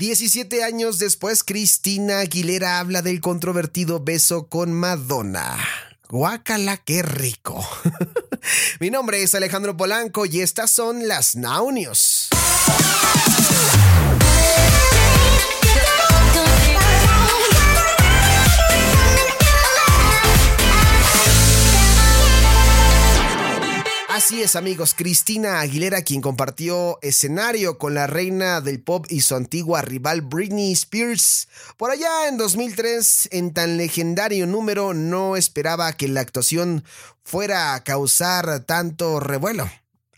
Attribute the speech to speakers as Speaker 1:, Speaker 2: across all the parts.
Speaker 1: 17 años después, Cristina Aguilera habla del controvertido beso con Madonna. Guácala, qué rico. Mi nombre es Alejandro Polanco y estas son las Now Así es amigos, Cristina Aguilera quien compartió escenario con la reina del pop y su antigua rival Britney Spears. Por allá en 2003, en tan legendario número, no esperaba que la actuación fuera a causar tanto revuelo.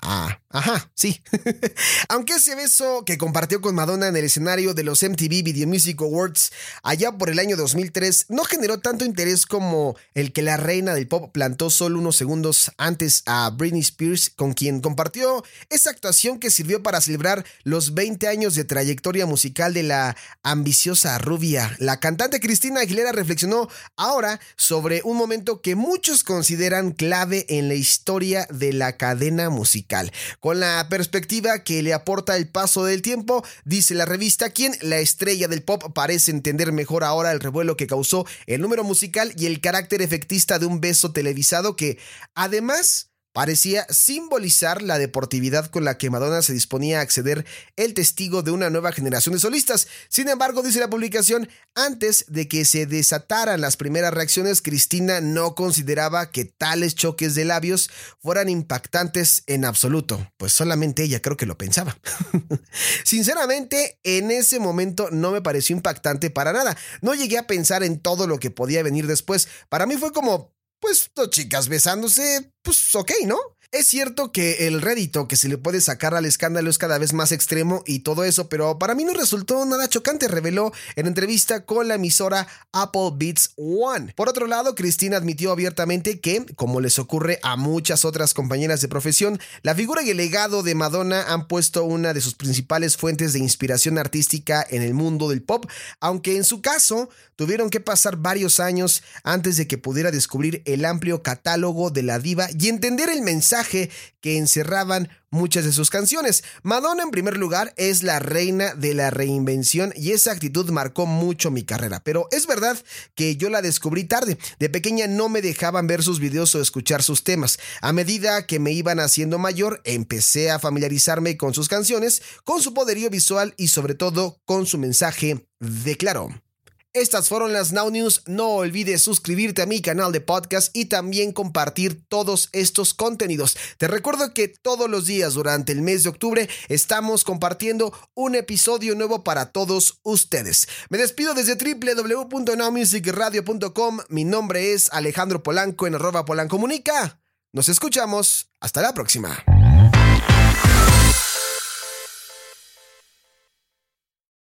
Speaker 1: Ah, ajá, sí. Aunque ese beso que compartió con Madonna en el escenario de los MTV Video Music Awards allá por el año 2003 no generó tanto interés como el que la reina del pop plantó solo unos segundos antes a Britney Spears, con quien compartió esa actuación que sirvió para celebrar los 20 años de trayectoria musical de la ambiciosa rubia. La cantante Cristina Aguilera reflexionó ahora sobre un momento que muchos consideran clave en la historia de la cadena musical. Con la perspectiva que le aporta el paso del tiempo, dice la revista, quien la estrella del pop parece entender mejor ahora el revuelo que causó el número musical y el carácter efectista de un beso televisado que, además, parecía simbolizar la deportividad con la que Madonna se disponía a acceder el testigo de una nueva generación de solistas. Sin embargo, dice la publicación, antes de que se desataran las primeras reacciones, Cristina no consideraba que tales choques de labios fueran impactantes en absoluto, pues solamente ella creo que lo pensaba. Sinceramente, en ese momento no me pareció impactante para nada. No llegué a pensar en todo lo que podía venir después. Para mí fue como, pues dos chicas besándose, pues ok, ¿no? Es cierto que el rédito que se le puede sacar al escándalo es cada vez más extremo y todo eso, pero para mí no resultó nada chocante, reveló en entrevista con la emisora Apple Beats One. Por otro lado, Cristina admitió abiertamente que, como les ocurre a muchas otras compañeras de profesión, la figura y el legado de Madonna han puesto una de sus principales fuentes de inspiración artística en el mundo del pop, aunque en su caso tuvieron que pasar varios años antes de que pudiera descubrir el amplio catálogo de la diva y entender el que encerraban muchas de sus canciones. Madonna en primer lugar es la reina de la reinvención y esa actitud marcó mucho mi carrera, pero es verdad que yo la descubrí tarde. De pequeña no me dejaban ver sus videos o escuchar sus temas. A medida que me iban haciendo mayor, empecé a familiarizarme con sus canciones, con su poderío visual y sobre todo con su mensaje de claro. Estas fueron las Now News. No olvides suscribirte a mi canal de podcast y también compartir todos estos contenidos. Te recuerdo que todos los días durante el mes de octubre estamos compartiendo un episodio nuevo para todos ustedes. Me despido desde www.nowmusicradio.com. Mi nombre es Alejandro Polanco en arroba Polancomunica. Nos escuchamos. Hasta la próxima.